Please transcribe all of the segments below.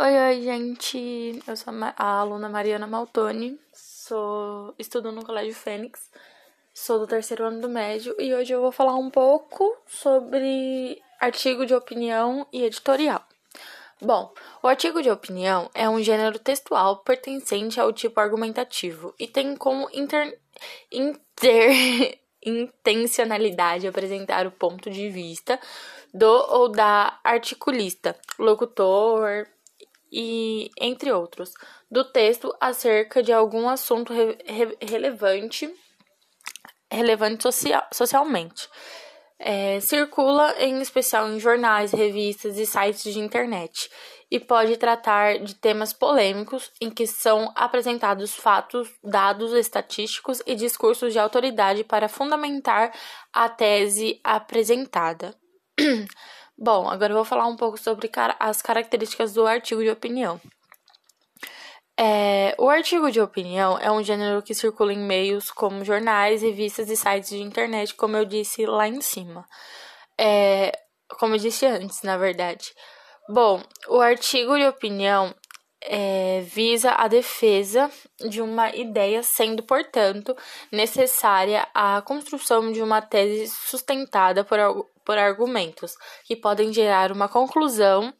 Oi, oi, gente. Eu sou a aluna Mariana Maltoni, sou estudo no Colégio Fênix, sou do terceiro ano do médio e hoje eu vou falar um pouco sobre artigo de opinião e editorial. Bom, o artigo de opinião é um gênero textual pertencente ao tipo argumentativo e tem como inter... inter... intencionalidade apresentar o ponto de vista do ou da articulista, locutor, e entre outros, do texto acerca de algum assunto re re relevante, relevante social, socialmente. É, circula em especial em jornais, revistas e sites de internet e pode tratar de temas polêmicos em que são apresentados fatos, dados estatísticos e discursos de autoridade para fundamentar a tese apresentada. Bom, agora eu vou falar um pouco sobre as características do artigo de opinião. É, o artigo de opinião é um gênero que circula em meios como jornais, revistas e sites de internet, como eu disse lá em cima. É, como eu disse antes, na verdade. Bom, o artigo de opinião é, visa a defesa de uma ideia, sendo, portanto, necessária a construção de uma tese sustentada por, por argumentos que podem gerar uma conclusão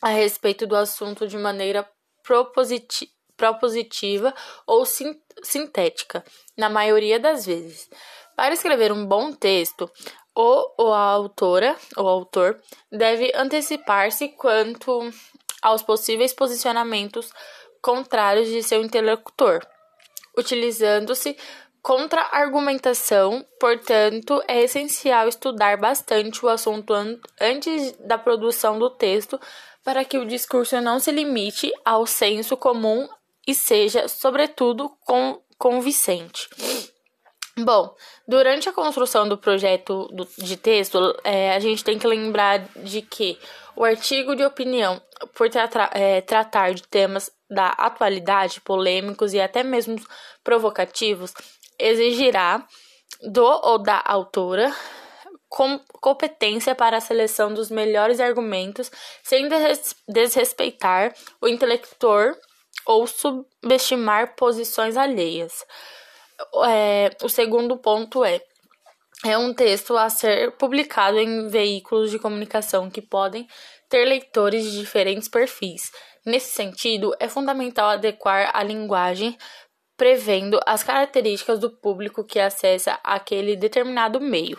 a respeito do assunto de maneira propositi propositiva ou sintética, na maioria das vezes. Para escrever um bom texto, o ou a autora ou autor deve antecipar-se quanto aos possíveis posicionamentos contrários de seu interlocutor, utilizando-se Contra-argumentação, portanto, é essencial estudar bastante o assunto an antes da produção do texto para que o discurso não se limite ao senso comum e seja, sobretudo, convincente. Bom, durante a construção do projeto de texto, é, a gente tem que lembrar de que o artigo de opinião, por tra é, tratar de temas da atualidade, polêmicos e até mesmo provocativos, exigirá do ou da autora com competência para a seleção dos melhores argumentos, sem desrespeitar o intelector ou subestimar posições alheias. É, o segundo ponto é é um texto a ser publicado em veículos de comunicação que podem ter leitores de diferentes perfis. Nesse sentido, é fundamental adequar a linguagem prevendo as características do público que acessa aquele determinado meio.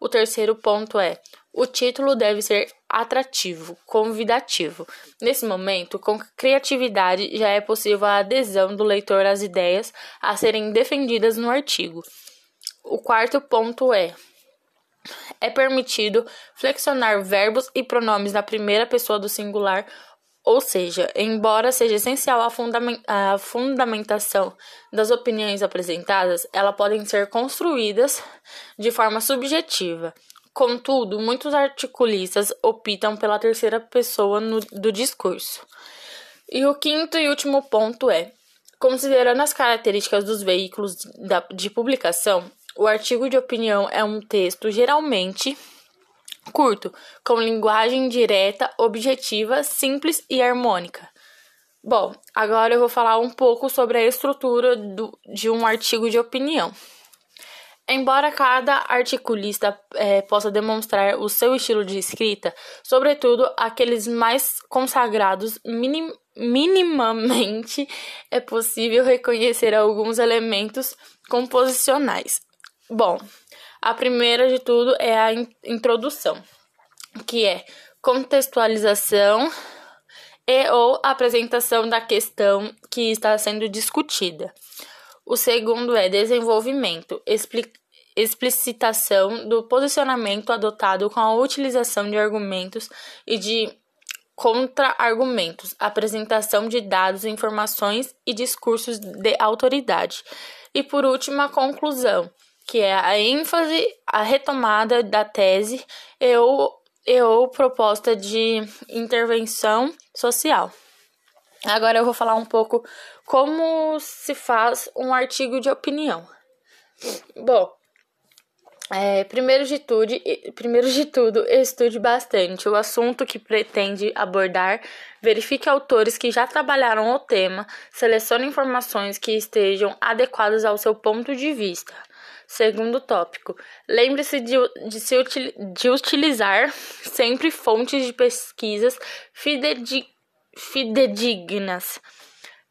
O terceiro ponto é: o título deve ser atrativo, convidativo. Nesse momento, com criatividade, já é possível a adesão do leitor às ideias a serem defendidas no artigo. O quarto ponto é: é permitido flexionar verbos e pronomes na primeira pessoa do singular ou seja, embora seja essencial a, fundament a fundamentação das opiniões apresentadas, elas podem ser construídas de forma subjetiva. Contudo, muitos articulistas optam pela terceira pessoa no, do discurso. E o quinto e último ponto é: considerando as características dos veículos da, de publicação, o artigo de opinião é um texto geralmente curto, com linguagem direta, objetiva, simples e harmônica. Bom, agora eu vou falar um pouco sobre a estrutura do, de um artigo de opinião. Embora cada articulista é, possa demonstrar o seu estilo de escrita, sobretudo aqueles mais consagrados, minim, minimamente é possível reconhecer alguns elementos composicionais. Bom, a primeira de tudo é a introdução, que é contextualização e ou apresentação da questão que está sendo discutida. O segundo é desenvolvimento, explicitação do posicionamento adotado com a utilização de argumentos e de contra-argumentos, apresentação de dados, informações e discursos de autoridade. E por último, a conclusão, que é a ênfase, a retomada da tese e ou, e ou proposta de intervenção social. Agora eu vou falar um pouco como se faz um artigo de opinião. Bom, É, primeiro, de tudo, primeiro de tudo, estude bastante o assunto que pretende abordar, verifique autores que já trabalharam o tema, selecione informações que estejam adequadas ao seu ponto de vista. Segundo tópico, lembre-se de, de, se, de utilizar sempre fontes de pesquisas fidedignas.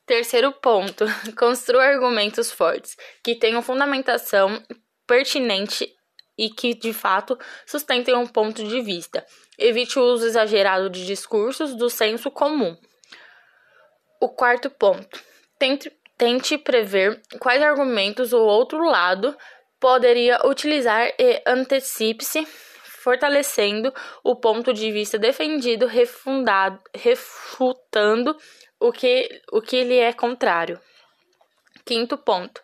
Terceiro ponto, construa argumentos fortes, que tenham fundamentação pertinente e que, de fato, sustentem um ponto de vista. Evite o uso exagerado de discursos do senso comum. O quarto ponto. Tente, tente prever quais argumentos o outro lado poderia utilizar e antecipe-se, fortalecendo o ponto de vista defendido, refundado, refutando o que, o que lhe é contrário. Quinto ponto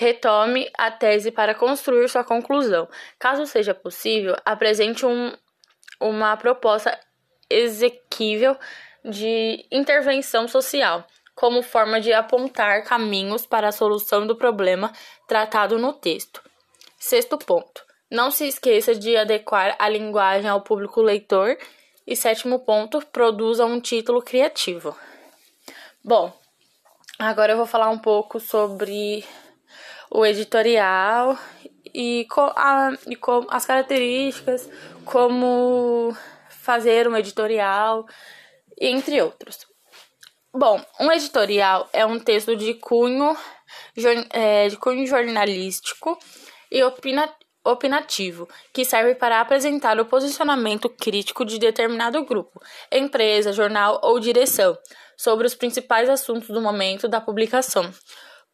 retome a tese para construir sua conclusão. Caso seja possível, apresente um, uma proposta exequível de intervenção social, como forma de apontar caminhos para a solução do problema tratado no texto. Sexto ponto. Não se esqueça de adequar a linguagem ao público leitor. E sétimo ponto, produza um título criativo. Bom, agora eu vou falar um pouco sobre o editorial e, com a, e com as características, como fazer um editorial, entre outros. Bom, um editorial é um texto de cunho, é, de cunho jornalístico e opina, opinativo, que serve para apresentar o posicionamento crítico de determinado grupo, empresa, jornal ou direção, sobre os principais assuntos do momento da publicação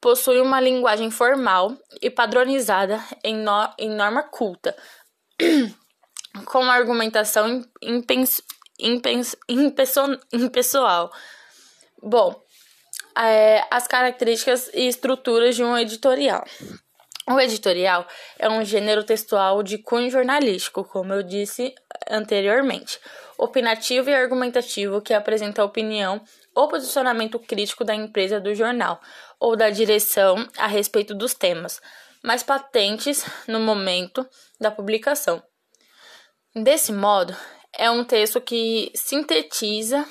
possui uma linguagem formal e padronizada em, no, em norma culta, com argumentação impens, impens, impessoal. Bom, é, as características e estruturas de um editorial. O editorial é um gênero textual de cunho jornalístico, como eu disse anteriormente, opinativo e argumentativo que apresenta a opinião ou posicionamento crítico da empresa do jornal ou da direção a respeito dos temas mais patentes no momento da publicação. Desse modo, é um texto que sintetiza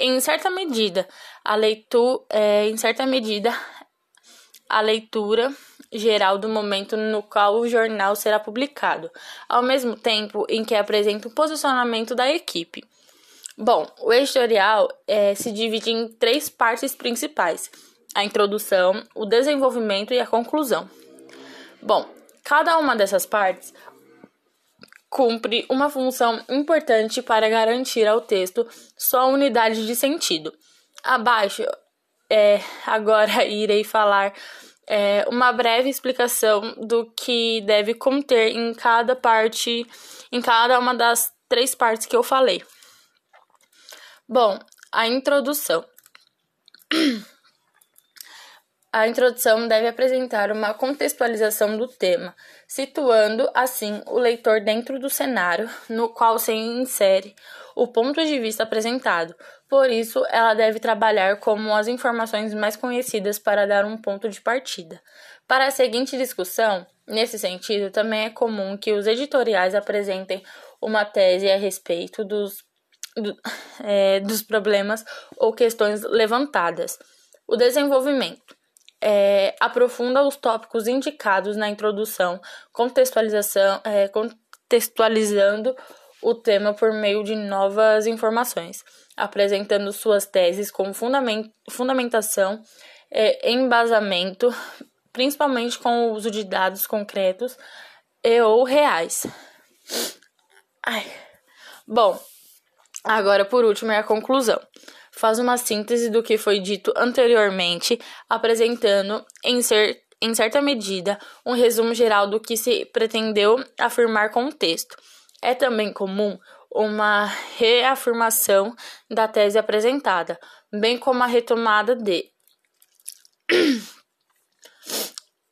em certa medida a leitura, é, em certa medida a leitura geral do momento no qual o jornal será publicado, ao mesmo tempo em que apresenta o posicionamento da equipe. Bom, o editorial é, se divide em três partes principais: a introdução, o desenvolvimento e a conclusão. Bom, cada uma dessas partes cumpre uma função importante para garantir ao texto sua unidade de sentido. Abaixo, é, agora irei falar é, uma breve explicação do que deve conter em cada parte, em cada uma das três partes que eu falei. Bom, a introdução. A introdução deve apresentar uma contextualização do tema, situando assim o leitor dentro do cenário no qual se insere o ponto de vista apresentado. Por isso, ela deve trabalhar como as informações mais conhecidas para dar um ponto de partida. Para a seguinte discussão, nesse sentido, também é comum que os editoriais apresentem uma tese a respeito dos do, é, dos problemas ou questões levantadas. O desenvolvimento é, aprofunda os tópicos indicados na introdução, contextualização, é, contextualizando o tema por meio de novas informações, apresentando suas teses com fundament, fundamentação, é, embasamento, principalmente com o uso de dados concretos e ou reais. Ai. Bom, Agora, por último, é a conclusão. Faz uma síntese do que foi dito anteriormente, apresentando, em, em certa medida, um resumo geral do que se pretendeu afirmar com o texto. É também comum uma reafirmação da tese apresentada, bem como a retomada de.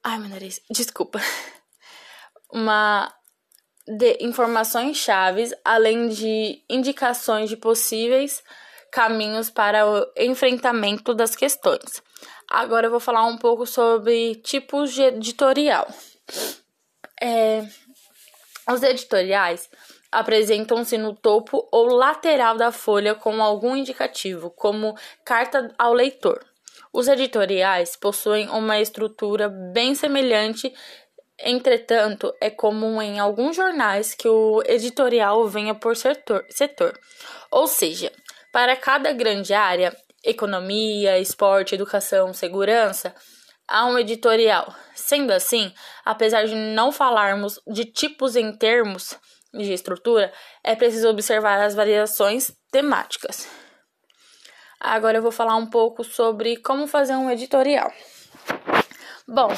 Ai, meu nariz, desculpa. Uma de informações chaves, além de indicações de possíveis caminhos para o enfrentamento das questões. Agora eu vou falar um pouco sobre tipos de editorial. É, Os editoriais apresentam-se no topo ou lateral da folha com algum indicativo, como carta ao leitor. Os editoriais possuem uma estrutura bem semelhante, entretanto, é comum em alguns jornais que o editorial venha por setor, setor. Ou seja, para cada grande área, economia, esporte, educação, segurança, há um editorial. Sendo assim, apesar de não falarmos de tipos em termos de estrutura, é preciso observar as variações temáticas. Agora eu vou falar um pouco sobre como fazer um editorial. Bom,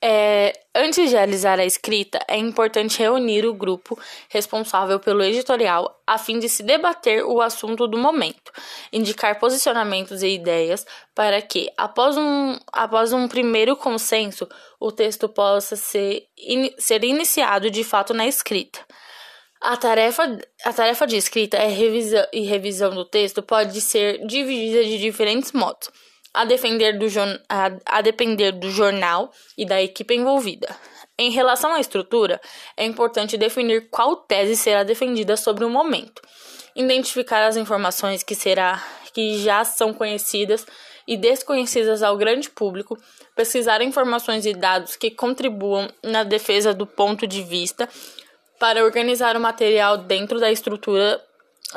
é, antes de realizar a escrita, é importante reunir o grupo responsável pelo editorial a fim de se debater o assunto do momento, indicar posicionamentos e ideias para que, após um, após um primeiro consenso, o texto possa ser, in, ser iniciado de fato na escrita. A tarefa, a tarefa de escrita é revisão, e revisão do texto pode ser dividida de diferentes modos a, defender do, a, a depender do jornal e da equipe envolvida. Em relação à estrutura, é importante definir qual tese será defendida sobre o momento, identificar as informações que, será, que já são conhecidas e desconhecidas ao grande público, pesquisar informações e dados que contribuam na defesa do ponto de vista para organizar o material dentro da estrutura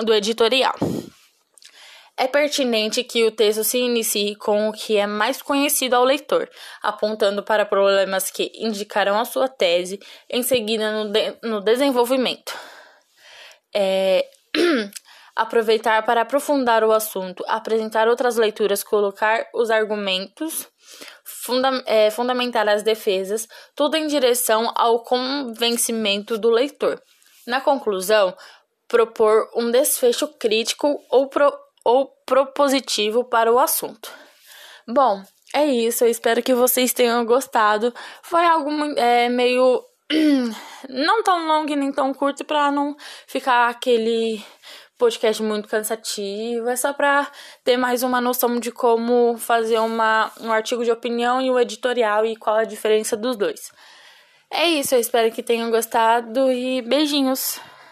do editorial. É pertinente que o texto se inicie com o que é mais conhecido ao leitor, apontando para problemas que indicarão a sua tese, em seguida no, de no desenvolvimento. É... aproveitar para aprofundar o assunto, apresentar outras leituras, colocar os argumentos, funda é, fundamentar as defesas, tudo em direção ao convencimento do leitor. Na conclusão, propor um desfecho crítico ou pro ou propositivo para o assunto. Bom, é isso. Eu espero que vocês tenham gostado. Foi algo é, meio. não tão longo e nem tão curto para não ficar aquele podcast muito cansativo. É só para ter mais uma noção de como fazer uma, um artigo de opinião e o editorial e qual a diferença dos dois. É isso. Eu espero que tenham gostado e beijinhos.